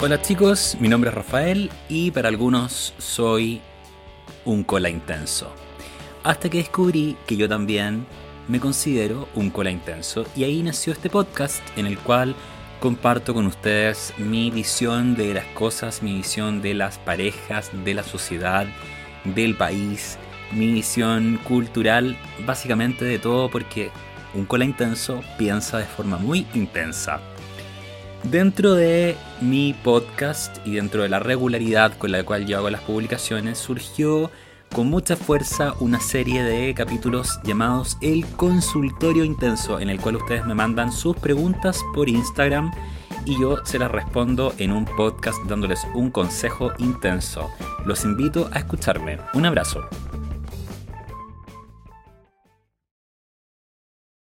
Hola chicos, mi nombre es Rafael y para algunos soy un cola intenso. Hasta que descubrí que yo también me considero un cola intenso y ahí nació este podcast en el cual comparto con ustedes mi visión de las cosas, mi visión de las parejas, de la sociedad, del país, mi visión cultural, básicamente de todo porque un cola intenso piensa de forma muy intensa. Dentro de mi podcast y dentro de la regularidad con la cual yo hago las publicaciones, surgió con mucha fuerza una serie de capítulos llamados El Consultorio Intenso, en el cual ustedes me mandan sus preguntas por Instagram y yo se las respondo en un podcast dándoles un consejo intenso. Los invito a escucharme. Un abrazo.